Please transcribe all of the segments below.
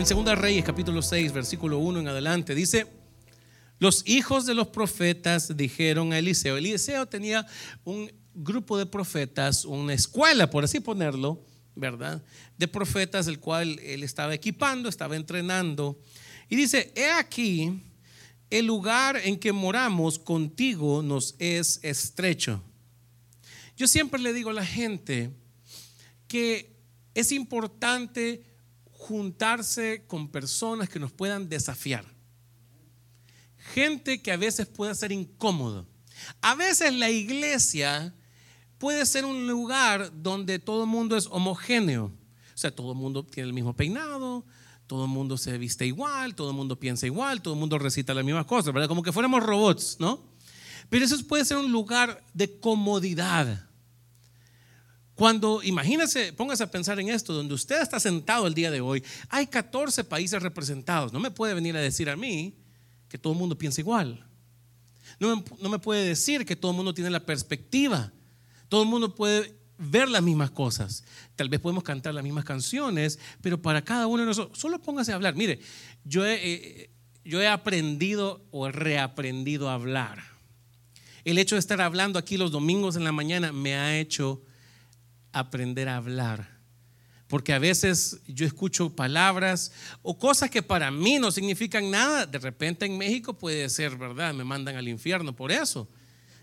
En 2 Reyes capítulo 6, versículo 1 en adelante, dice, los hijos de los profetas dijeron a Eliseo, Eliseo tenía un grupo de profetas, una escuela, por así ponerlo, ¿verdad? De profetas, el cual él estaba equipando, estaba entrenando. Y dice, he aquí, el lugar en que moramos contigo nos es estrecho. Yo siempre le digo a la gente que es importante juntarse con personas que nos puedan desafiar. Gente que a veces pueda ser incómodo. A veces la iglesia puede ser un lugar donde todo el mundo es homogéneo. O sea, todo el mundo tiene el mismo peinado, todo el mundo se viste igual, todo el mundo piensa igual, todo el mundo recita las mismas cosas. Como que fuéramos robots, ¿no? Pero eso puede ser un lugar de comodidad. Cuando, imagínese, póngase a pensar en esto, donde usted está sentado el día de hoy, hay 14 países representados. No me puede venir a decir a mí que todo el mundo piensa igual. No me, puede decir que todo el mundo tiene la perspectiva. Todo el mundo puede ver las mismas cosas. Tal vez podemos cantar las mismas canciones, pero para cada uno de nosotros, solo póngase a hablar. Mire, yo he, eh, yo he aprendido o reaprendido a hablar. El hecho de estar hablando aquí los domingos en la mañana me ha hecho aprender a hablar. Porque a veces yo escucho palabras o cosas que para mí no significan nada. De repente en México puede ser, ¿verdad? Me mandan al infierno por eso.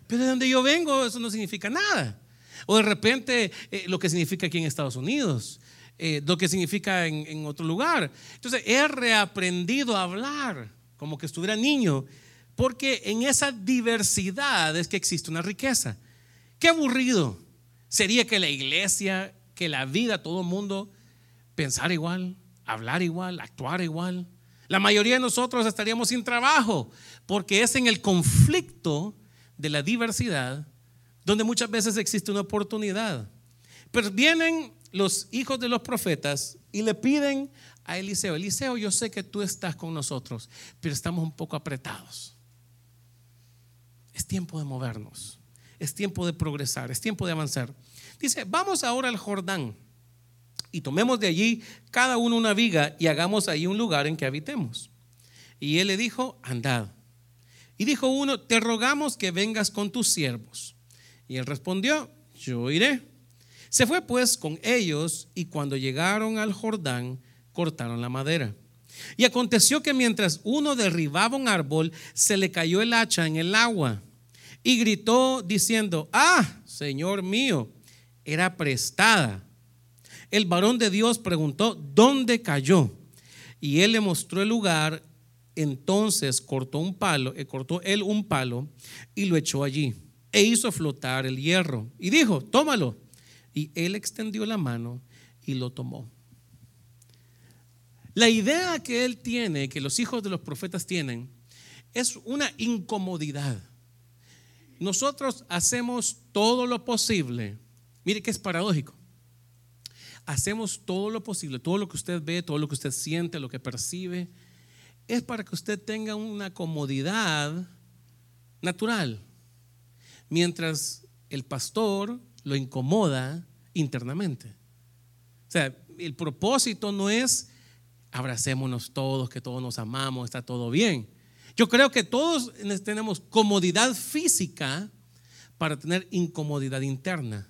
Pero de donde yo vengo eso no significa nada. O de repente eh, lo que significa aquí en Estados Unidos. Eh, lo que significa en, en otro lugar. Entonces he reaprendido a hablar como que estuviera niño. Porque en esa diversidad es que existe una riqueza. Qué aburrido sería que la iglesia, que la vida, todo el mundo pensara igual, hablar igual, actuar igual. La mayoría de nosotros estaríamos sin trabajo porque es en el conflicto de la diversidad donde muchas veces existe una oportunidad. Pero vienen los hijos de los profetas y le piden a Eliseo, Eliseo, yo sé que tú estás con nosotros, pero estamos un poco apretados. Es tiempo de movernos es tiempo de progresar, es tiempo de avanzar. Dice, vamos ahora al Jordán y tomemos de allí cada uno una viga y hagamos ahí un lugar en que habitemos. Y él le dijo, andad. Y dijo uno, te rogamos que vengas con tus siervos. Y él respondió, yo iré. Se fue pues con ellos y cuando llegaron al Jordán, cortaron la madera. Y aconteció que mientras uno derribaba un árbol, se le cayó el hacha en el agua y gritó diciendo, ah, Señor mío, era prestada. El varón de Dios preguntó, ¿dónde cayó? Y él le mostró el lugar, entonces cortó un palo, eh, cortó él un palo y lo echó allí e hizo flotar el hierro y dijo, tómalo. Y él extendió la mano y lo tomó. La idea que él tiene, que los hijos de los profetas tienen, es una incomodidad. Nosotros hacemos todo lo posible. Mire que es paradójico. Hacemos todo lo posible, todo lo que usted ve, todo lo que usted siente, lo que percibe, es para que usted tenga una comodidad natural. Mientras el pastor lo incomoda internamente. O sea, el propósito no es abracémonos todos, que todos nos amamos, está todo bien. Yo creo que todos tenemos comodidad física para tener incomodidad interna.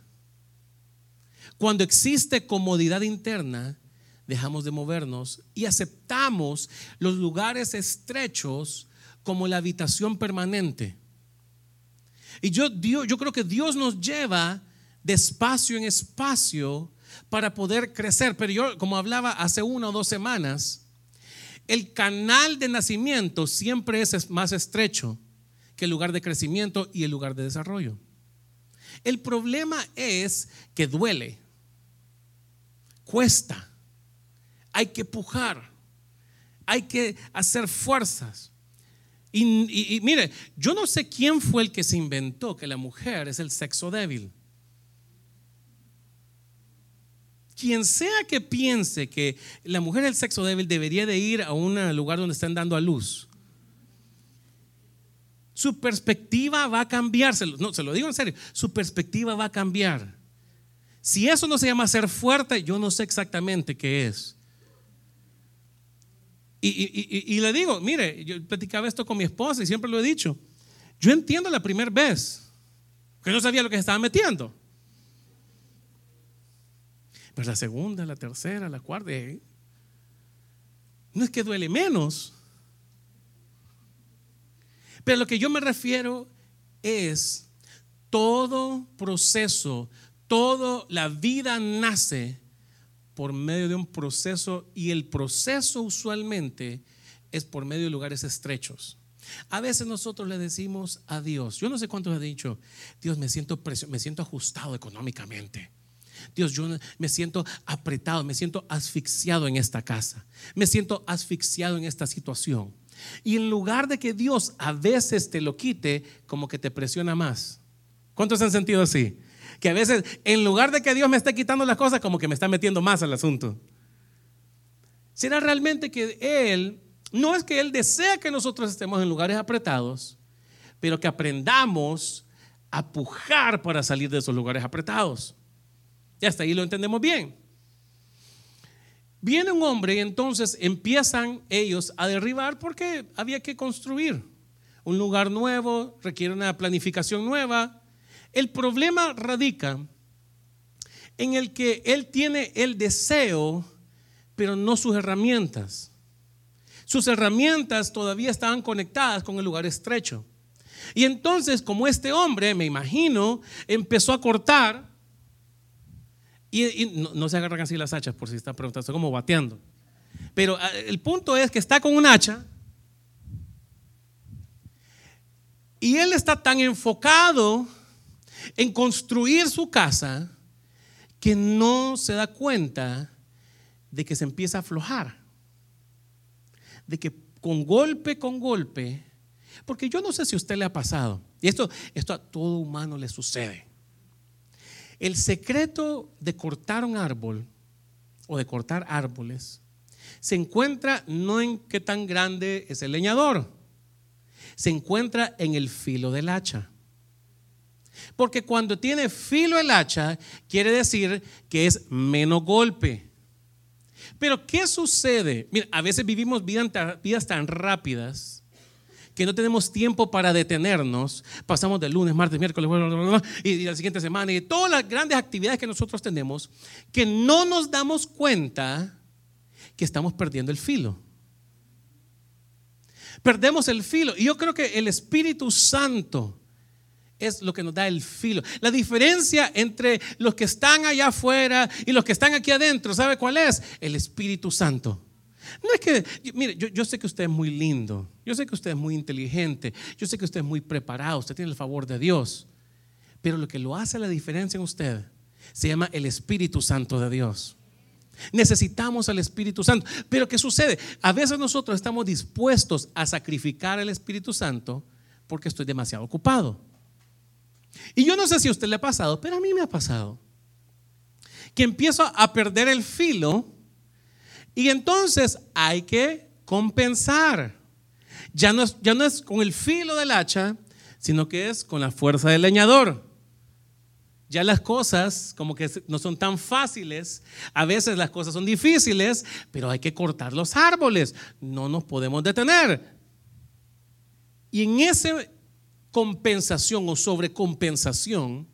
Cuando existe comodidad interna, dejamos de movernos y aceptamos los lugares estrechos como la habitación permanente. Y yo, yo creo que Dios nos lleva de espacio en espacio para poder crecer. Pero yo, como hablaba hace una o dos semanas, el canal de nacimiento siempre es más estrecho que el lugar de crecimiento y el lugar de desarrollo. El problema es que duele, cuesta, hay que pujar, hay que hacer fuerzas. Y, y, mire, yo no sé quién fue el que se inventó que la mujer es el sexo débil. Quien sea que piense que la mujer del sexo débil debería de ir a un lugar donde estén dando a luz, su perspectiva va a cambiar. No, se lo digo en serio, su perspectiva va a cambiar. Si eso no se llama ser fuerte, yo no sé exactamente qué es. Y, le digo, mire, yo platicaba esto con mi esposa y siempre lo he dicho. Yo entiendo la primera vez que no sabía lo que se estaba metiendo. Pero la segunda, la tercera, la cuarta, no es que duele menos. Pero lo que yo me refiero es todo proceso, toda la vida nace por medio de un proceso y el proceso usualmente es por medio de lugares estrechos. A veces nosotros le decimos a Dios, yo no sé cuántos he dicho, Dios me siento, me siento ajustado económicamente. Dios, yo me siento apretado, me siento asfixiado en esta casa, me siento asfixiado en esta situación. Y en lugar de que Dios a veces te lo quite, como que te presiona más. ¿Cuántos han sentido así? que a veces en lugar de que Dios me esté quitando las cosas, como que me está metiendo más al asunto. Será realmente que Él, no es que Él desea que nosotros estemos en lugares apretados, pero que aprendamos a pujar para salir de esos lugares apretados. Y hasta ahí lo entendemos bien. Viene un hombre y entonces empiezan ellos a derribar porque había que construir un lugar nuevo, requiere una planificación nueva, el problema radica en el que él tiene el deseo, pero no sus herramientas. Sus herramientas todavía estaban conectadas con el lugar estrecho. Y entonces, como este hombre, me imagino, empezó a cortar, y, no, se agarran así las hachas, por si está preguntando, está como bateando. Pero ah, el punto es que está con un hacha, y él está tan enfocado en construir su casa que no se da cuenta de que se empieza a aflojar. De que con golpe, con golpe, porque yo no sé si a usted le ha pasado, y esto, esto a todo humano le sucede. El secreto de cortar un árbol o de cortar árboles se encuentra no en qué tan grande es el leñador, se encuentra en el filo del hacha. Porque cuando tiene filo el hacha, quiere decir que es menos golpe. Pero ¿qué sucede? Mira, a veces vivimos vidas tan rápidas que no tenemos tiempo para detenernos. Pasamos de lunes, martes, miércoles, y la siguiente semana, y todas las grandes actividades que nosotros tenemos, que no nos damos cuenta que estamos perdiendo el filo. Perdemos el filo. Y yo creo que el Espíritu Santo es lo que nos da el filo. La diferencia entre los que están allá afuera y los que están aquí adentro, ¿sabe cuál es? El Espíritu Santo. No es que, mire, yo, sé que usted es muy lindo, yo sé que usted es muy inteligente, yo sé que usted es muy preparado, usted tiene el favor de Dios, pero lo que lo hace la diferencia en usted se llama el Espíritu Santo de Dios. Necesitamos al Espíritu Santo. Pero ¿qué sucede? A veces nosotros estamos dispuestos a sacrificar al Espíritu Santo porque estoy demasiado ocupado. Y yo no sé si a usted le ha pasado, pero a mí me ha pasado. Que empiezo a perder el filo y entonces hay que compensar. Ya no, es, ya no es con el filo del hacha, sino que es con la fuerza del leñador. Ya las cosas como que no son tan fáciles, a veces las cosas son difíciles, pero hay que cortar los árboles, no nos podemos detener. Y en ese compensación o sobrecompensación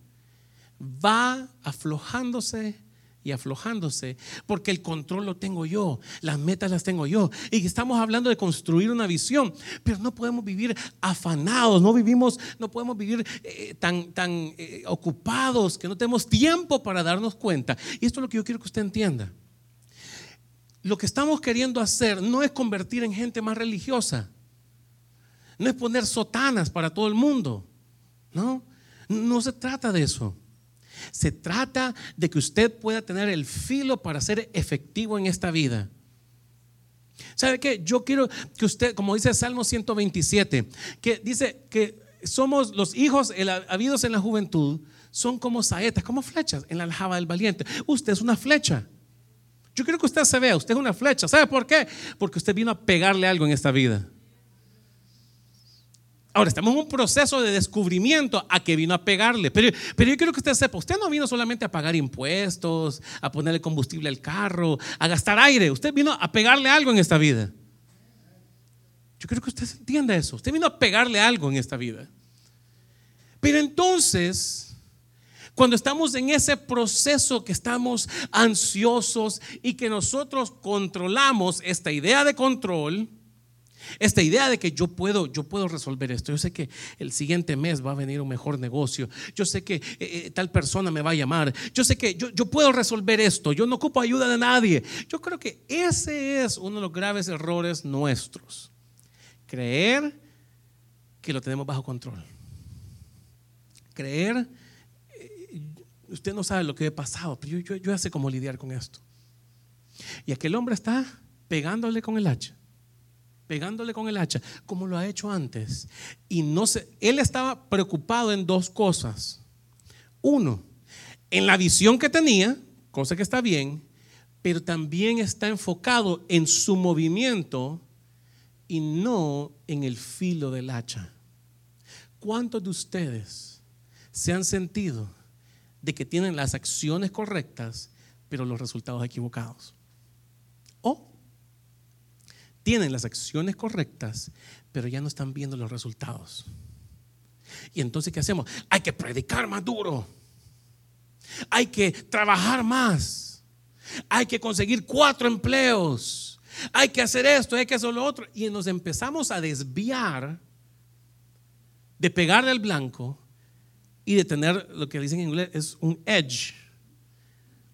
va aflojándose y aflojándose, porque el control lo tengo yo, las metas las tengo yo. Y estamos hablando de construir una visión, pero no podemos vivir afanados, no vivimos, no podemos vivir eh, tan, tan eh, ocupados que no tenemos tiempo para darnos cuenta. Y esto es lo que yo quiero que usted entienda. Lo que estamos queriendo hacer no es convertir en gente más religiosa. No es poner sotanas para todo el mundo. No, no se trata de eso. Se trata de que usted pueda tener el filo para ser efectivo en esta vida. ¿Sabe qué? Yo quiero que usted, como dice Salmo 127, que dice que somos los hijos habidos en la juventud, son como saetas, como flechas en la aljaba del valiente. Usted es una flecha. Yo quiero que usted se vea, usted es una flecha. ¿Sabe por qué? Porque usted vino a pegarle algo en esta vida. Ahora, estamos en un proceso de descubrimiento a que vino a pegarle. Pero, pero yo quiero que usted sepa, usted no vino solamente a pagar impuestos, a ponerle combustible al carro, a gastar aire. Usted vino a pegarle algo en esta vida. Yo creo que usted entienda eso. Usted vino a pegarle algo en esta vida. Pero entonces, cuando estamos en ese proceso que estamos ansiosos y que nosotros controlamos esta idea de control, esta idea de que yo puedo, yo puedo resolver esto. Yo sé que el siguiente mes va a venir un mejor negocio. Yo sé que eh, eh, tal persona me va a llamar. Yo sé que yo, puedo resolver esto. Yo no ocupo ayuda de nadie. Yo creo que ese es uno de los graves errores nuestros. Creer que lo tenemos bajo control. Creer, eh, usted no sabe lo que he pasado, pero yo sé cómo lidiar con esto. Y aquel hombre está pegándole con el hacha pegándole con el hacha, como lo ha hecho antes. Y no sé, él estaba preocupado en dos cosas. Uno, en la visión que tenía, cosa que está bien, pero también está enfocado en su movimiento y no en el filo del hacha. ¿Cuántos de ustedes se han sentido de que tienen las acciones correctas, pero los resultados equivocados? O tienen las acciones correctas, pero ya no están viendo los resultados. Y entonces, ¿qué hacemos? Hay que predicar más duro. Hay que trabajar más. Hay que conseguir cuatro empleos. Hay que hacer esto, hay que hacer lo otro. Y nos empezamos a desviar de pegarle al blanco y de tener lo que dicen en inglés es un edge,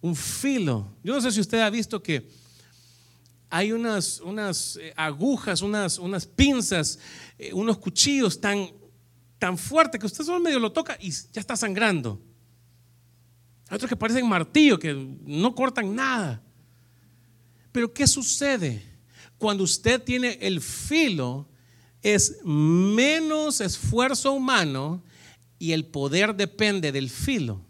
un filo. Yo no sé si usted ha visto que hay unas, unas eh, agujas, unas, unas pinzas, eh, unos cuchillos tan, tan fuertes que usted solo medio lo toca y ya está sangrando. Hay otros que parecen martillo, que no cortan nada. Pero ¿qué sucede? Cuando usted tiene el filo, es menos esfuerzo humano y el poder depende del filo.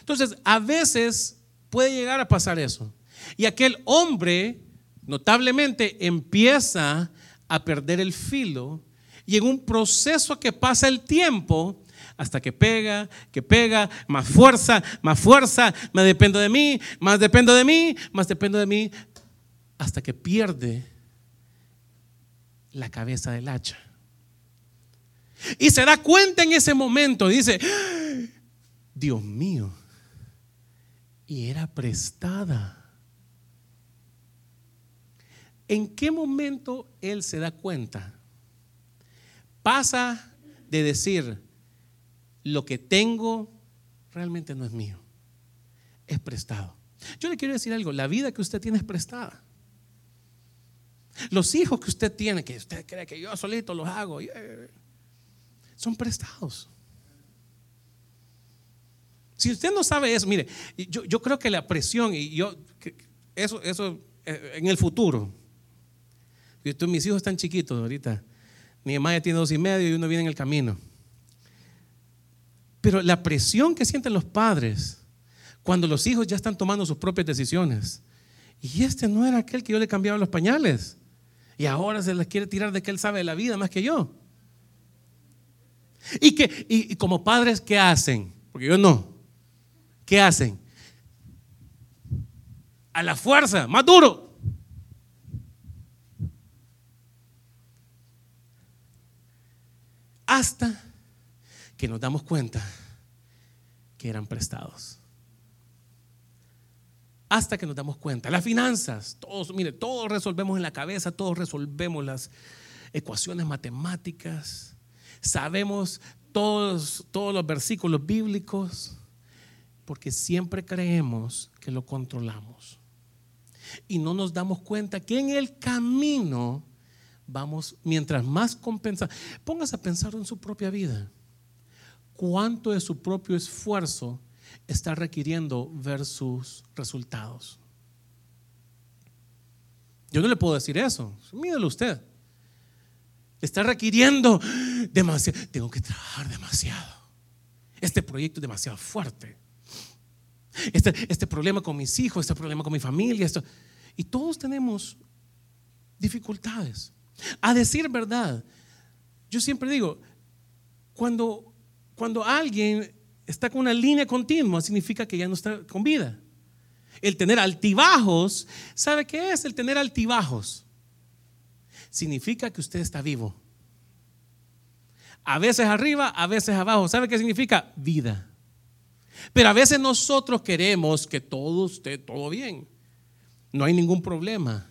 Entonces, a veces puede llegar a pasar eso. Y aquel hombre notablemente empieza a perder el filo y en un proceso que pasa el tiempo, hasta que pega, que pega, más fuerza, más fuerza, más dependo de mí, más dependo de mí, más dependo de mí, hasta que pierde la cabeza del hacha. Y se da cuenta en ese momento, dice, Dios mío, y era prestada. ¿En qué momento él se da cuenta? Pasa de decir, lo que tengo realmente no es mío, es prestado. Yo le quiero decir algo, la vida que usted tiene es prestada. Los hijos que usted tiene, que usted cree que yo solito los hago, eh, son prestados. Si usted no sabe eso, mire, yo, creo que la presión, y yo, eso, eso eh, en el futuro, mis hijos están chiquitos ahorita. Mi mamá ya tiene dos y medio y uno viene en el camino. Pero la presión que sienten los padres cuando los hijos ya están tomando sus propias decisiones. Y este no era aquel que yo le cambiaba los pañales. Y ahora se les quiere tirar de que él sabe de la vida más que yo. Y, que, y como padres, ¿qué hacen? Porque yo no. ¿Qué hacen? A la fuerza, más duro. Hasta que nos damos cuenta que eran prestados. Hasta que nos damos cuenta. Las finanzas, todos, mire, todos resolvemos en la cabeza, todos resolvemos las ecuaciones matemáticas, sabemos todos, todos los versículos bíblicos, porque siempre creemos que lo controlamos. Y no nos damos cuenta que en el camino vamos, mientras más compensa, póngase a pensar en su propia vida. ¿Cuánto de su propio esfuerzo está requiriendo versus resultados? Yo no le puedo decir eso, míralo usted. Está requiriendo demasiado, tengo que trabajar demasiado. Este proyecto es demasiado fuerte. Este, este problema con mis hijos, este problema con mi familia, esto. Y todos tenemos dificultades. A decir verdad, yo siempre digo, cuando, cuando alguien está con una línea continua, significa que ya no está con vida. El tener altibajos, ¿sabe qué es el tener altibajos? significa que usted está vivo. A veces arriba, a veces abajo. ¿Sabe qué significa? Vida. Pero a veces nosotros queremos que todo esté todo bien. No hay ningún problema.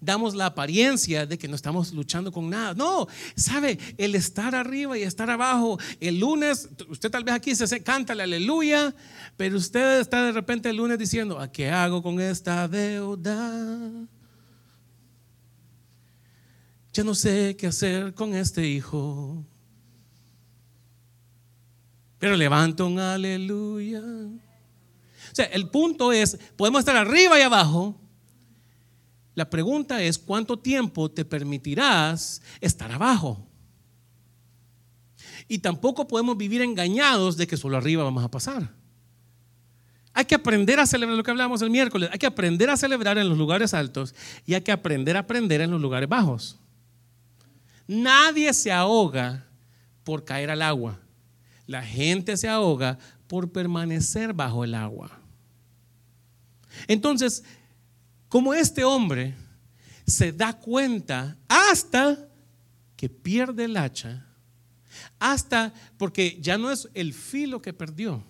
Damos la apariencia de que no estamos luchando con nada. No, sabe, el estar arriba y estar abajo. El lunes, usted tal vez aquí se canta la aleluya, pero usted está de repente el lunes diciendo, ¿a qué hago con esta deuda? Ya no sé qué hacer con este hijo. Pero levanto un aleluya. O sea, el punto es, podemos estar arriba y abajo. La pregunta es, ¿cuánto tiempo te permitirás estar abajo? Y tampoco podemos vivir engañados de que solo arriba vamos a pasar. Hay que aprender a celebrar lo que hablamos el miércoles. Hay que aprender a celebrar en los lugares altos y hay que aprender a aprender en los lugares bajos. Nadie se ahoga por caer al agua. La gente se ahoga por permanecer bajo el agua. Entonces, como este hombre se da cuenta hasta que pierde el hacha, hasta porque ya no es el filo que perdió,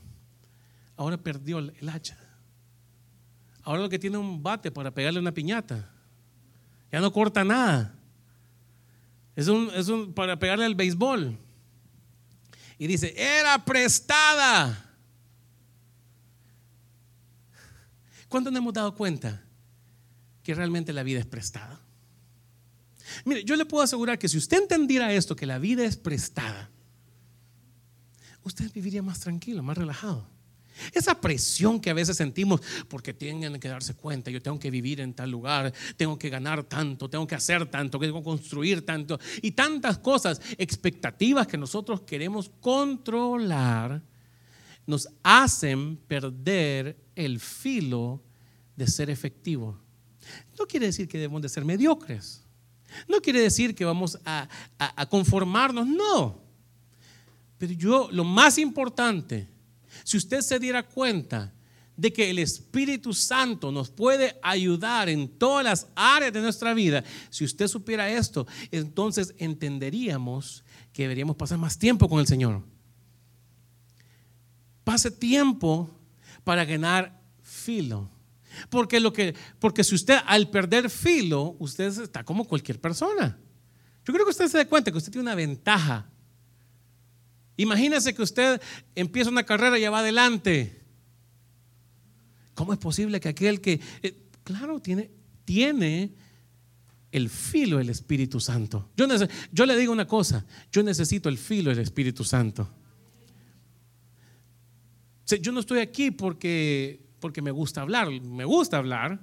ahora perdió el hacha. Ahora lo que tiene un bate para pegarle una piñata. Ya no corta nada. Es un, es un para pegarle al béisbol. Y dice, era prestada. ¿Cuándo nos hemos dado cuenta que realmente la vida es prestada? Mire, yo le puedo asegurar que si usted entendiera esto, que la vida es prestada, usted viviría más tranquilo, más relajado. Esa presión que a veces sentimos porque tienen que darse cuenta, yo tengo que vivir en tal lugar, tengo que ganar tanto, tengo que hacer tanto, tengo que construir tanto y tantas cosas, expectativas que nosotros queremos controlar, nos hacen perder el filo de ser efectivo. No quiere decir que debemos de ser mediocres. No quiere decir que vamos a, a conformarnos, no. Pero yo, lo más importante, si usted se diera cuenta de que el Espíritu Santo nos puede ayudar en todas las áreas de nuestra vida, si usted supiera esto, entonces entenderíamos que deberíamos pasar más tiempo con el Señor. Pase tiempo para ganar filo. Porque lo que porque si usted al perder filo, usted está como cualquier persona. Yo creo que usted se da cuenta que usted tiene una ventaja Imagínese que usted empieza una carrera y ya va adelante. ¿Cómo es posible que aquel que, eh, claro, tiene, tiene el filo del Espíritu Santo? Yo, yo le digo una cosa, yo necesito el filo del Espíritu Santo. yo no estoy aquí porque, porque me gusta hablar, me gusta hablar,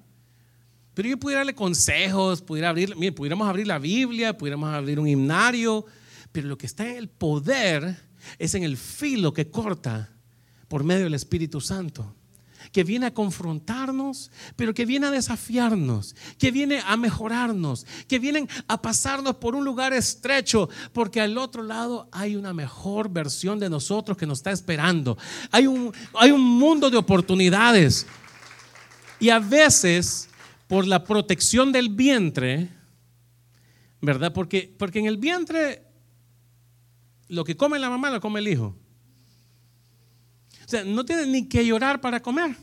pero yo pudiera darle consejos, pudiera abrir, mire, pudiéramos abrir la Biblia, pudiéramos abrir un himnario, pero lo que está en el poder es en el filo que corta por medio del Espíritu Santo, que viene a confrontarnos, pero que viene a desafiarnos, que viene a mejorarnos, que vienen a pasarnos por un lugar estrecho, porque al otro lado hay una mejor versión de nosotros que nos está esperando. Hay un, hay un mundo de oportunidades. Y a veces, por la protección del vientre, ¿verdad? Porque, porque en el vientre lo que come la mamá lo come el hijo. O sea, no tiene ni que llorar para comer.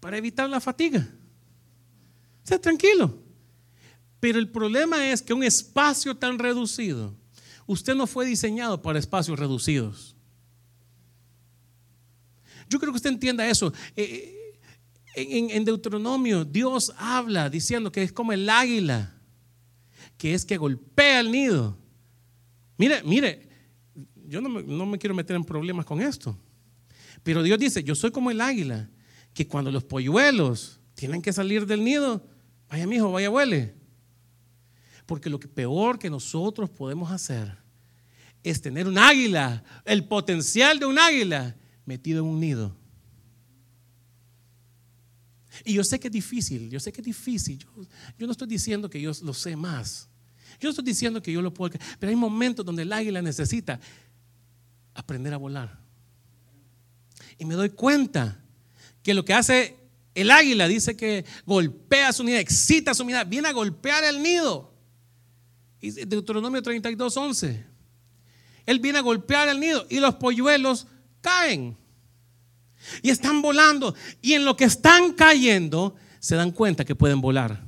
Para evitar la fatiga. O sea, tranquilo. Pero el problema es que un espacio tan reducido, usted no fue diseñado para espacios reducidos. Yo creo que usted entienda eso. Eh, en, en, Deuteronomio Dios habla diciendo que es como el águila, que es que golpea el nido. Mire, mire, yo no me, quiero meter en problemas con esto. Pero Dios dice, yo soy como el águila, que cuando los polluelos tienen que salir del nido, vaya mi hijo, vaya huele. Porque lo peor que nosotros podemos hacer es tener un águila, el potencial de un águila metido en un nido. Y yo sé que es difícil, yo sé que es difícil. Yo, yo no estoy diciendo que yo lo sé más. Yo no estoy diciendo que yo lo puedo, pero hay momentos donde el águila necesita aprender a volar. Y me doy cuenta que lo que hace El águila dice que golpea su nido, excita su mirada, viene a golpear el nido. Y Deuteronomio 32, 11. Él viene a golpear el nido y los polluelos caen. Y están volando. Y en lo que están cayendo, se dan cuenta que pueden volar.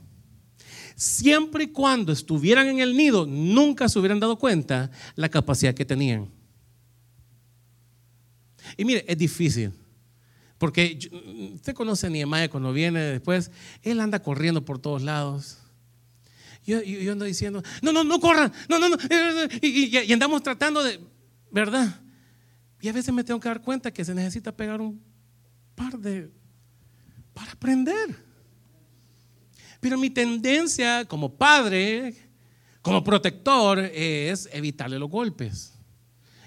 Siempre y cuando estuvieran en el nido, nunca se hubieran dado cuenta la capacidad que tenían. Y mire, es difícil. Porque usted conoce a Nehemiah cuando viene después, él anda corriendo por todos lados. Yo, ando diciendo, no, no, no corran, no, no, no. Y, y, andamos tratando de, ¿verdad? Y a veces me tengo que dar cuenta que se necesita pegar un par de, para aprender. Pero mi tendencia como padre, como protector, es evitarle los golpes.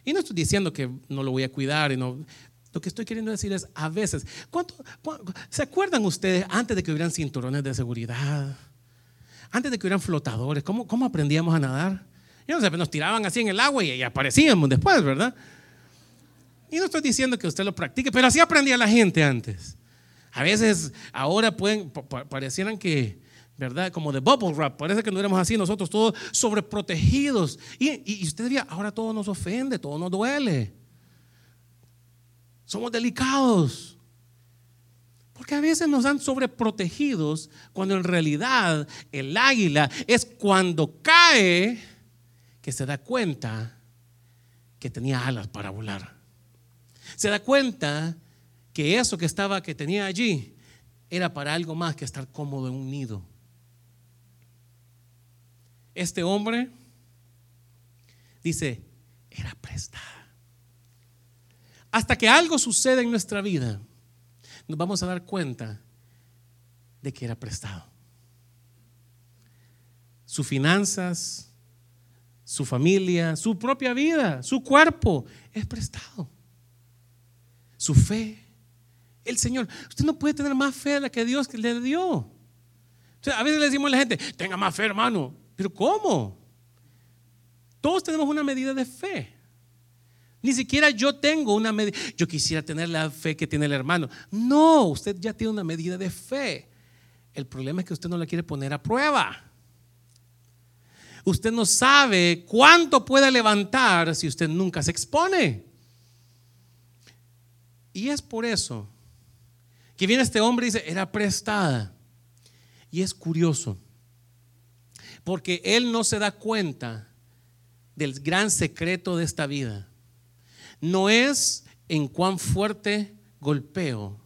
Y no estoy diciendo que no lo voy a cuidar, y no, lo que estoy queriendo decir es, a veces, ¿cuánto, se acuerdan ustedes antes de que hubieran cinturones de seguridad? Antes de que hubieran flotadores, ¿cómo, cómo aprendíamos a nadar? Yo no sé, nos tiraban así en el agua y, aparecíamos después, ¿verdad? Y no estoy diciendo que usted lo practique, pero así aprendía la gente antes. A veces ahora pueden, parecieran que, ¿verdad? Como de bubble wrap, parece que no éramos así, nosotros todos sobreprotegidos. Y, usted diría, ahora todo nos ofende, todo nos duele. Somos delicados. Porque a veces nos dan sobreprotegidos cuando en realidad el águila es cuando cae que se da cuenta que tenía alas para volar. Se da cuenta que eso que estaba que tenía allí era para algo más que estar cómodo en un nido. Este hombre dice, era prestada. Hasta que algo sucede en nuestra vida, nos vamos a dar cuenta de que era prestado. Sus finanzas, su familia, su propia vida, su cuerpo es prestado. Su fe, el Señor. Usted no puede tener más fe de la que Dios le dio. a veces le decimos a la gente, tenga más fe, hermano. Pero ¿cómo? Todos tenemos una medida de fe. Ni siquiera yo tengo una medida. Yo quisiera tener la fe que tiene el hermano. No, usted ya tiene una medida de fe. El problema es que usted no la quiere poner a prueba. Usted no sabe cuánto puede levantar si usted nunca se expone. Y es por eso que viene este hombre y dice, era prestada. Y es curioso, porque él no se da cuenta del gran secreto de esta vida no es en cuán fuerte golpeo,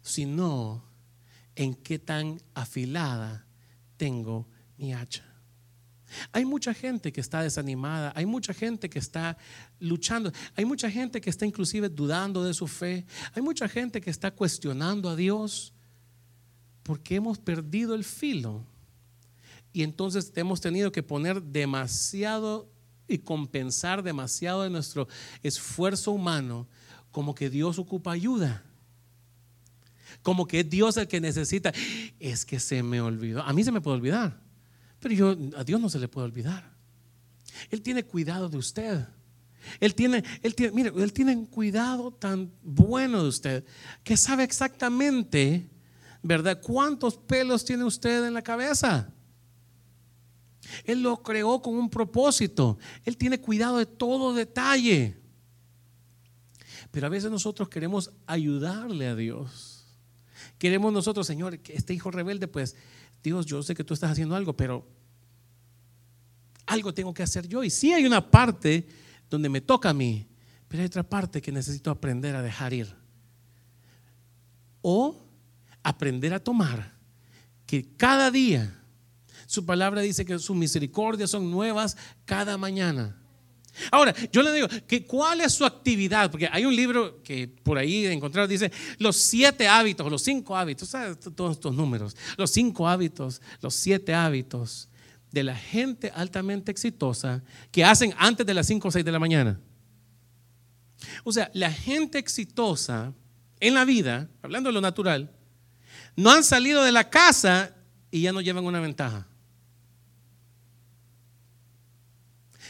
sino en qué tan afilada tengo mi hacha. Hay mucha gente que está desanimada, hay mucha gente que está luchando, hay mucha gente que está inclusive dudando de su fe, hay mucha gente que está cuestionando a Dios porque hemos perdido el filo y entonces hemos tenido que poner demasiado y compensar demasiado de nuestro esfuerzo humano como que Dios ocupa ayuda. Como que es Dios el que necesita. Es que se me olvidó. A mí se me puede olvidar. Pero yo, a Dios no se le puede olvidar. Él tiene cuidado de usted. Él tiene, él tiene, mire, él tiene un cuidado tan bueno de usted que sabe exactamente, ¿verdad? ¿Cuántos pelos tiene usted en la cabeza? Él lo creó con un propósito. Él tiene cuidado de todo detalle. Pero a veces nosotros queremos ayudarle a Dios. Queremos nosotros, Señor, que este hijo rebelde, pues, Dios, yo sé que tú estás haciendo algo, pero algo tengo que hacer yo. Y sí hay una parte donde me toca a mí, pero hay otra parte que necesito aprender a dejar ir. O aprender a tomar que cada día su palabra dice que sus misericordias son nuevas cada mañana. Ahora, yo le digo, que ¿cuál es su actividad? Porque hay un libro que por ahí encontrar dice los siete hábitos, los cinco hábitos, todos estos números, los cinco hábitos, los siete hábitos de la gente altamente exitosa que hacen antes de las cinco o seis de la mañana. O sea, la gente exitosa en la vida, hablando de lo natural, no han salido de la casa y ya no llevan una ventaja.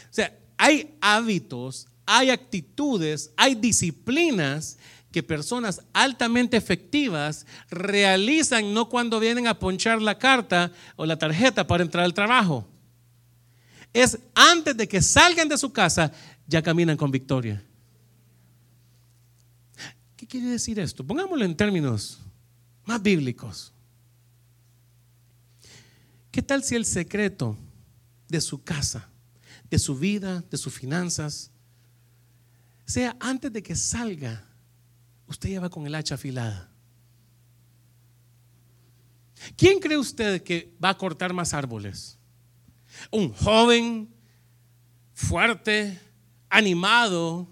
O sea, hay hábitos, hay actitudes, hay disciplinas que personas altamente efectivas realizan no cuando vienen a ponchar la carta o la tarjeta para entrar al trabajo. Es antes de que salgan de su casa, ya caminan con victoria. ¿Qué quiere decir esto? Pongámoslo en términos más bíblicos. ¿Qué tal si el secreto de su casa, de su vida, de sus finanzas, sea antes de que salga, usted ya va con el hacha afilada? ¿Quién cree usted que va a cortar más árboles? Un joven, fuerte, animado,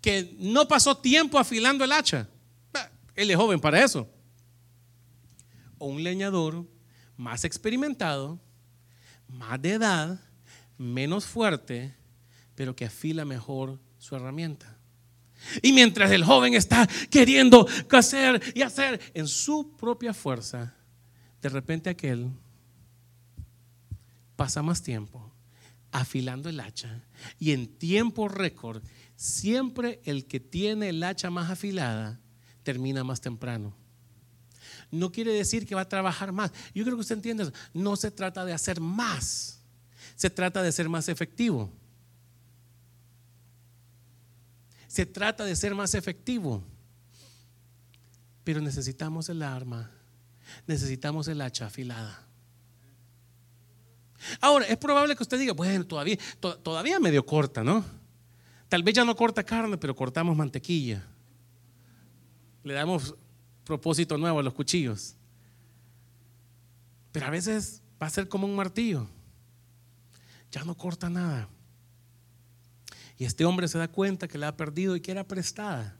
que no pasó tiempo afilando el hacha. Él es joven para eso. O un leñador más experimentado, más de edad, menos fuerte, pero que afila mejor su herramienta. Y mientras el joven está queriendo hacer y hacer en su propia fuerza, de repente aquel pasa más tiempo afilando el hacha y en tiempo récord siempre el que tiene el hacha más afilada termina más temprano. No quiere decir que va a trabajar más. Yo creo que usted entiende eso. No se trata de hacer más, se trata de ser más efectivo. Se trata de ser más efectivo. Pero necesitamos el arma, necesitamos el hacha afilada. Ahora, es probable que usted diga, bueno, todavía, todavía medio corta, ¿no? Tal vez ya no corta carne, pero cortamos mantequilla. Le damos propósito nuevo a los cuchillos. Pero a veces va a ser como un martillo. Ya no corta nada. Y este hombre se da cuenta que la ha perdido y que era prestada.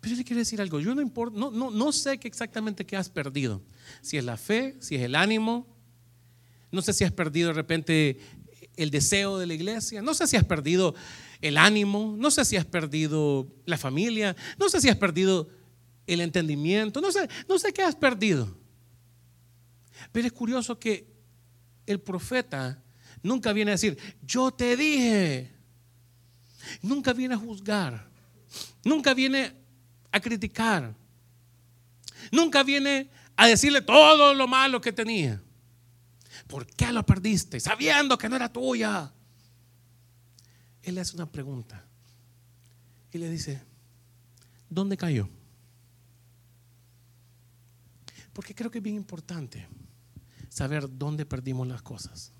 Pero le quiero decir algo. Yo no, importa, no, no, no sé qué exactamente qué has perdido. Si es la fe, si es el ánimo. No sé si has perdido de repente el deseo de la iglesia, no sé si has perdido el ánimo, no sé si has perdido la familia, no sé si has perdido el entendimiento, no sé, no sé qué has perdido. Pero es curioso que el profeta nunca viene a decir, yo te dije, nunca viene a juzgar, nunca viene a criticar, nunca viene a decirle todo lo malo que tenía. ¿Por qué lo perdiste? Sabiendo que no era tuya. Él le hace una pregunta y le dice, ¿dónde cayó? Porque creo que es bien importante saber dónde perdimos las cosas.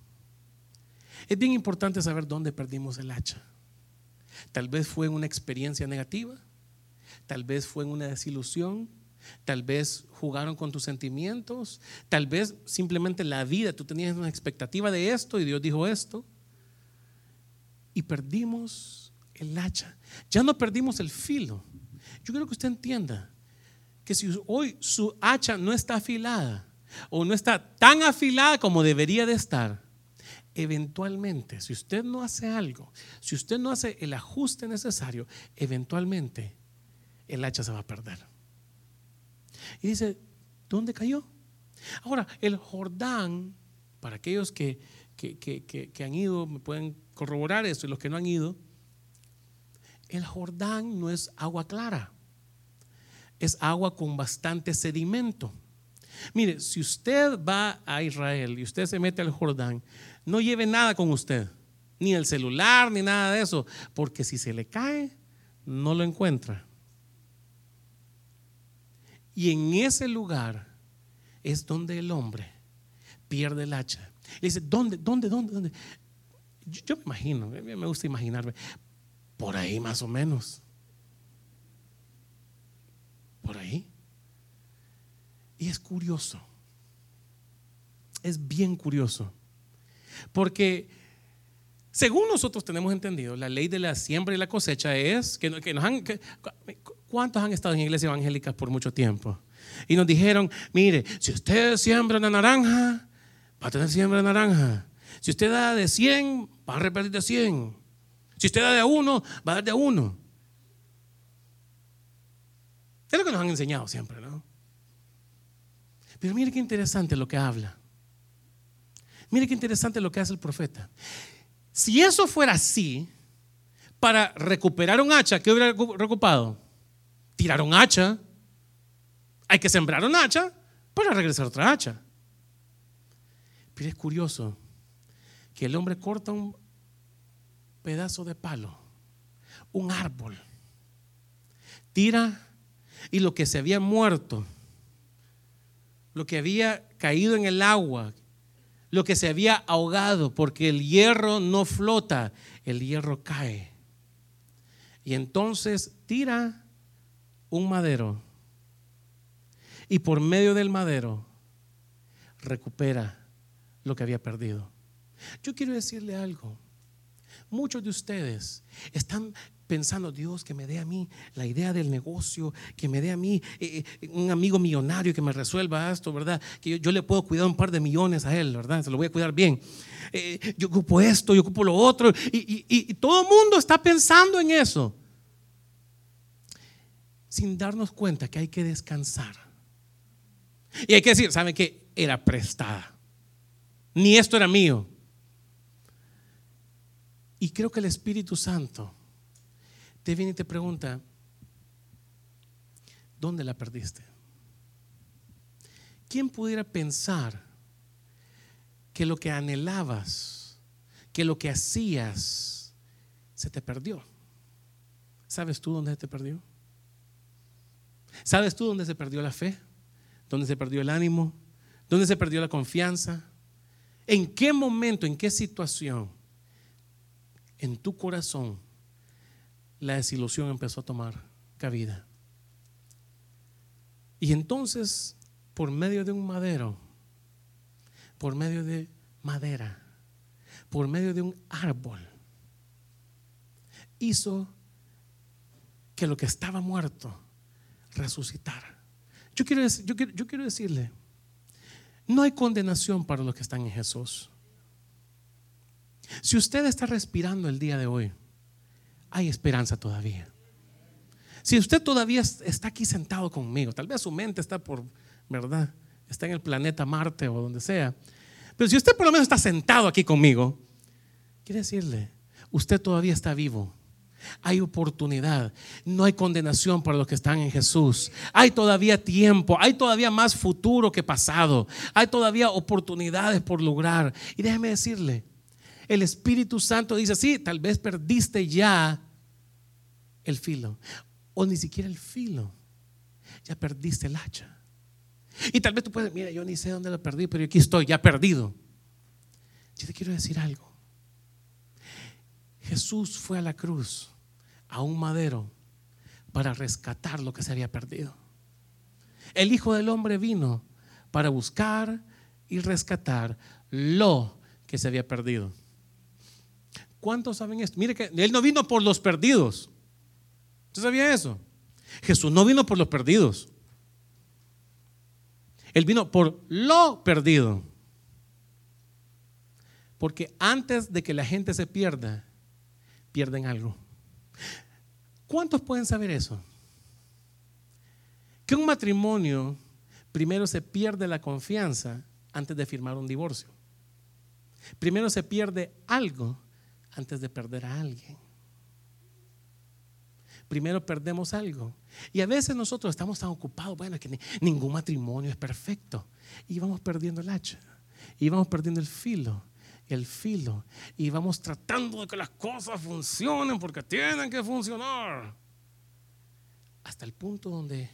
Es bien importante saber dónde perdimos el hacha. Tal vez fue en una experiencia negativa, tal vez fue en una desilusión, Tal vez jugaron con tus sentimientos. Tal vez simplemente la vida, tú tenías una expectativa de esto y Dios dijo esto. Y perdimos el hacha. Ya no perdimos el filo. Yo quiero que usted entienda que si hoy su hacha no está afilada o no está tan afilada como debería de estar, eventualmente, si usted no hace algo, si usted no hace el ajuste necesario, eventualmente el hacha se va a perder. Y dice, ¿dónde cayó? Ahora, el Jordán, para aquellos que, que, han ido, me pueden corroborar esto, y los que no han ido, el Jordán no es agua clara, es agua con bastante sedimento. Mire, si usted va a Israel y usted se mete al Jordán, no lleve nada con usted, ni el celular, ni nada de eso, porque si se le cae, no lo encuentra. Y en ese lugar es donde el hombre pierde el hacha. Y dice, ¿dónde, dónde, dónde, dónde? Yo, me imagino, me gusta imaginarme, por ahí más o menos. Por ahí. Y es curioso. Es bien curioso. Porque según nosotros tenemos entendido, la ley de la siembra y la cosecha es que, nos han, ¿Cuántos han estado en iglesias evangélicas por mucho tiempo? Y nos dijeron, mire, si usted siembra una naranja, va a tener siembra de naranja. Si usted da de 100, va a repetir de 100. Si usted da de uno, va a dar de uno. Es lo que nos han enseñado siempre, ¿no? Pero mire qué interesante lo que habla. Mire qué interesante lo que hace el profeta. Si eso fuera así, para recuperar un hacha, ¿qué hubiera recuperado? tiraron hacha. Hay que sembrar un hacha para regresar otra hacha. Pero es curioso que el hombre corta un pedazo de palo, un árbol, tira y lo que se había muerto, lo que había caído en el agua, lo que se había ahogado, porque el hierro no flota, el hierro cae. Y entonces tira un madero y por medio del madero recupera lo que había perdido. Yo quiero decirle algo. Muchos de ustedes están pensando, Dios, que me dé a mí la idea del negocio, que me dé a mí eh, eh, un amigo millonario que me resuelva esto, ¿verdad? Que yo, le puedo cuidar un par de millones a él, ¿verdad? Se lo voy a cuidar bien. Eh, yo ocupo esto, yo ocupo lo otro, y, y todo el mundo está pensando en eso, sin darnos cuenta que hay que descansar. Y hay que decir, ¿saben qué? Era prestada. Ni esto era mío. Y creo que el Espíritu Santo te viene y te pregunta, ¿dónde la perdiste? ¿Quién pudiera pensar que lo que anhelabas, que lo que hacías, se te perdió? ¿Sabes tú dónde se te perdió? ¿Sabes tú dónde se perdió la fe? ¿Dónde se perdió el ánimo? ¿Dónde se perdió la confianza? ¿En qué momento, en qué situación en tu corazón la desilusión empezó a tomar cabida. Y entonces, por medio de un madero, por medio de madera, por medio de un árbol, hizo que lo que estaba muerto resucitara. Yo quiero, yo yo quiero decirle, no hay condenación para los que están en Jesús. Si usted está respirando el día de hoy, hay esperanza todavía. Si usted todavía está aquí sentado conmigo, tal vez su mente está por, ¿verdad? Está en el planeta Marte o donde sea. Pero si usted por lo menos está sentado aquí conmigo, quiere decirle, usted todavía está vivo. Hay oportunidad, no hay condenación para los que están en Jesús. Hay todavía tiempo, hay todavía más futuro que pasado. Hay todavía oportunidades por lograr. Y déjeme decirle, el Espíritu Santo dice, sí, tal vez perdiste ya el filo. O ni siquiera el filo. Ya perdiste el hacha. Y tal vez tú puedes, mira, yo ni sé dónde lo perdí, pero aquí estoy, ya perdido. Yo te quiero decir algo. Jesús fue a la cruz, a un madero, para rescatar lo que se había perdido. El Hijo del Hombre vino para buscar y rescatar lo que se había perdido. ¿Cuántos saben esto? Mire que Él no vino por los perdidos. ¿Usted sabía eso? Jesús no vino por los perdidos. Él vino por lo perdido. Porque antes de que la gente se pierda, pierden algo. ¿Cuántos pueden saber eso? Que un matrimonio primero se pierde la confianza antes de firmar un divorcio. Primero se pierde algo antes de perder a alguien. Primero perdemos algo. Y a veces nosotros estamos tan ocupados, bueno, que ningún matrimonio es perfecto. Y vamos perdiendo el hacha. Y vamos perdiendo el filo. El filo. Y vamos tratando de que las cosas funcionen porque tienen que funcionar. Hasta el punto donde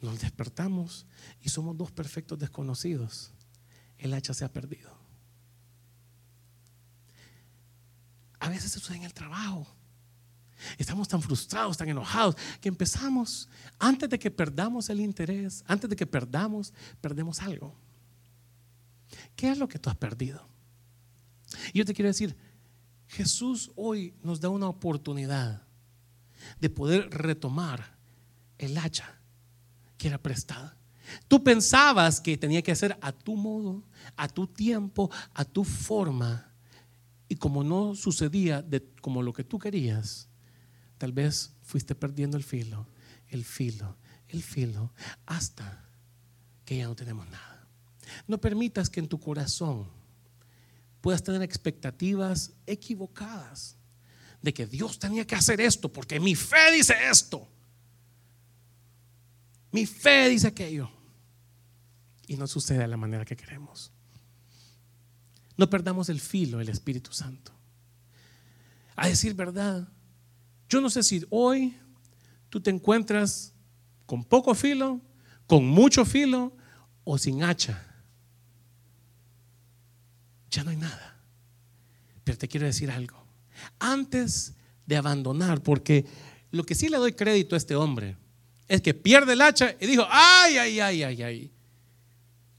nos despertamos y somos dos perfectos desconocidos. El hacha se ha perdido. A veces sucede en el trabajo. Estamos tan frustrados, tan enojados, que empezamos, antes de que perdamos el interés, antes de que perdamos, perdemos algo. ¿Qué es lo que tú has perdido? Y yo te quiero decir, Jesús hoy nos da una oportunidad de poder retomar el hacha que era prestada. Tú pensabas que tenía que hacer a tu modo, a tu tiempo, a tu forma. Y como no sucedía como lo que tú querías, tal vez fuiste perdiendo el filo, el filo, el filo, hasta que ya no tenemos nada. No permitas que en tu corazón puedas tener expectativas equivocadas de que Dios tenía que hacer esto porque mi fe dice esto. Mi fe dice aquello. Y no sucede de la manera que queremos. No perdamos el filo del Espíritu Santo. A decir verdad, yo no sé si hoy tú te encuentras con poco filo, con mucho filo o sin hacha. Ya no hay nada. Pero te quiero decir algo. Antes de abandonar, porque lo que sí le doy crédito a este hombre es que pierde el hacha y dijo, ay, ay, ay, ay, ay.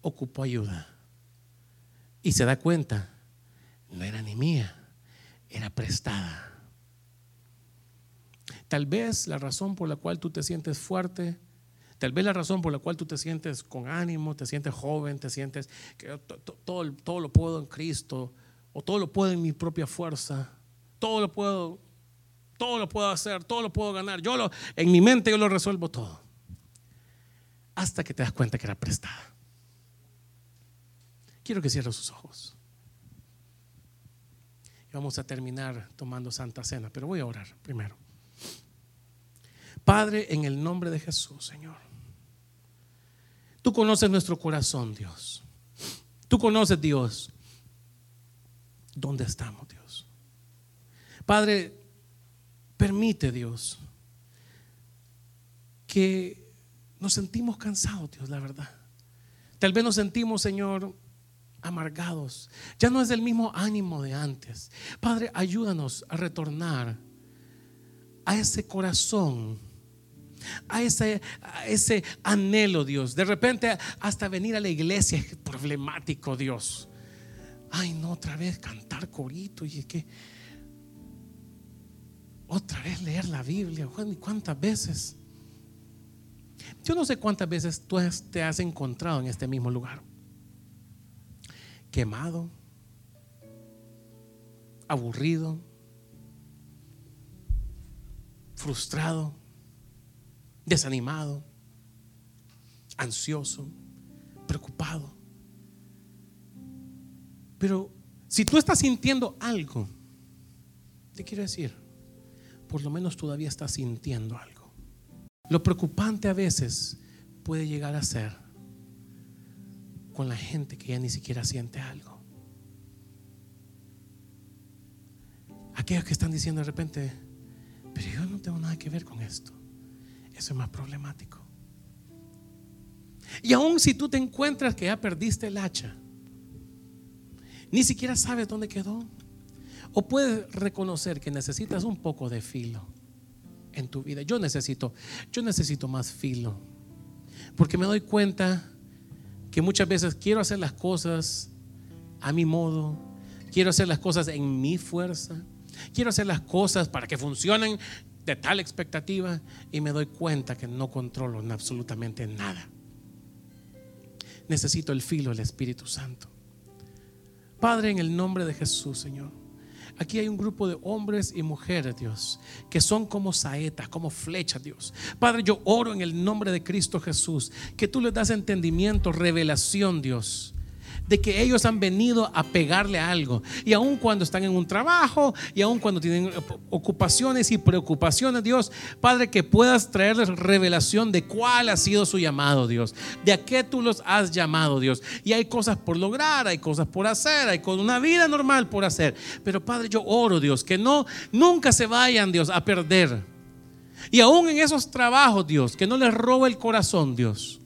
Ocupó ayuda. Y se da cuenta, no era ni mía, era prestada. Tal vez la razón por la cual tú te sientes fuerte, tal vez la razón por la cual tú te sientes con ánimo, te sientes joven, te sientes que todo, todo lo puedo en Cristo, o todo lo puedo en mi propia fuerza, todo lo puedo, todo lo puedo hacer, todo lo puedo ganar. Yo lo, en mi mente yo lo resuelvo todo. Hasta que te das cuenta que era prestada. Quiero que cierres sus ojos. Y vamos a terminar tomando Santa Cena, pero voy a orar primero. Padre, en el nombre de Jesús, Señor. Tú conoces nuestro corazón, Dios. Tú conoces, Dios, dónde estamos, Dios. Padre, permite, Dios, que nos sentimos cansados, Dios, la verdad. Tal vez nos sentimos, Señor, amargados. Ya no es el mismo ánimo de antes. Padre, ayúdanos a retornar a ese corazón, a ese, ese anhelo, Dios. De repente, hasta venir a la iglesia es problemático, Dios. Ay, no, otra vez cantar corito y es que otra vez leer la Biblia. ¿Y cuántas veces? Yo no sé cuántas veces tú te has encontrado en este mismo lugar quemado, aburrido, frustrado, desanimado, ansioso, preocupado. Pero si tú estás sintiendo algo, te quiero decir, por lo menos todavía estás sintiendo algo. Lo preocupante a veces puede llegar a ser con la gente que ya ni siquiera siente algo. Aquellos que están diciendo de repente, pero yo no tengo nada que ver con esto. Eso es más problemático. Y aún si tú te encuentras que ya perdiste el hacha, ni siquiera sabes dónde quedó. O puedes reconocer que necesitas un poco de filo en tu vida. Yo necesito, yo necesito más filo. Porque me doy cuenta que muchas veces quiero hacer las cosas a mi modo, quiero hacer las cosas en mi fuerza, quiero hacer las cosas para que funcionen de tal expectativa y me doy cuenta que no controlo absolutamente nada. Necesito el filo del Espíritu Santo. Padre, en el nombre de Jesús, Señor. Aquí hay un grupo de hombres y mujeres, Dios, que son como saetas, como flechas, Dios. Padre, yo oro en el nombre de Cristo Jesús, que tú les das entendimiento, revelación, Dios de que ellos han venido a pegarle algo. Y aun cuando están en un trabajo, y aun cuando tienen ocupaciones y preocupaciones, Dios, Padre, que puedas traerles revelación de cuál ha sido su llamado, Dios. De a qué tú los has llamado, Dios. Y hay cosas por lograr, hay cosas por hacer, hay con una vida normal por hacer. Pero Padre, yo oro, Dios, que no, nunca se vayan, Dios, a perder. Y aún en esos trabajos, Dios, que no les roba el corazón, Dios.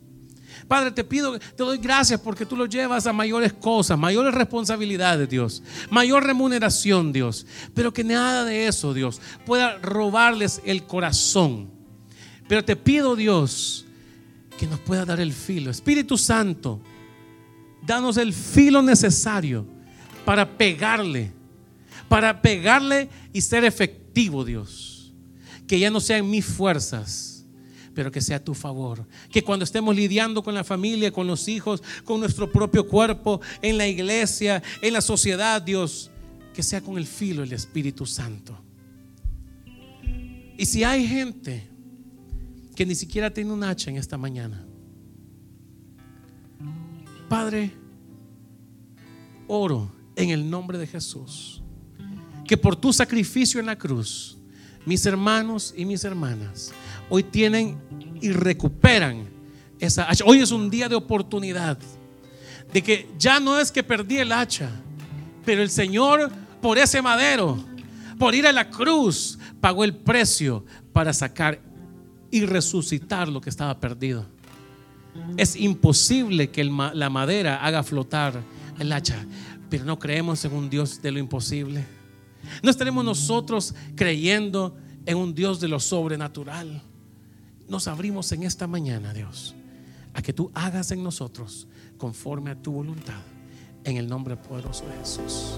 Padre, te pido, te doy gracias porque tú lo llevas a mayores cosas, mayores responsabilidades, Dios, mayor remuneración, Dios. Pero que nada de eso, Dios, pueda robarles el corazón. Pero te pido, Dios, que nos pueda dar el filo. Espíritu Santo, danos el filo necesario para pegarle, para pegarle y ser efectivo, Dios. Que ya no sean mis fuerzas pero que sea a tu favor. Que cuando estemos lidiando con la familia, con los hijos, con nuestro propio cuerpo, en la iglesia, en la sociedad, Dios, que sea con el filo del Espíritu Santo. Y si hay gente que ni siquiera tiene un hacha en esta mañana, Padre, oro en el nombre de Jesús, que por tu sacrificio en la cruz, mis hermanos y mis hermanas hoy tienen y recuperan esa hacha. Hoy es un día de oportunidad. De que ya no es que perdí el hacha, pero el Señor por ese madero, por ir a la cruz, pagó el precio para sacar y resucitar lo que estaba perdido. Es imposible que la madera haga flotar el hacha, pero no creemos en un Dios de lo imposible. No estaremos nosotros creyendo en un Dios de lo sobrenatural. Nos abrimos en esta mañana, Dios, a que tú hagas en nosotros conforme a tu voluntad. En el nombre poderoso de Jesús.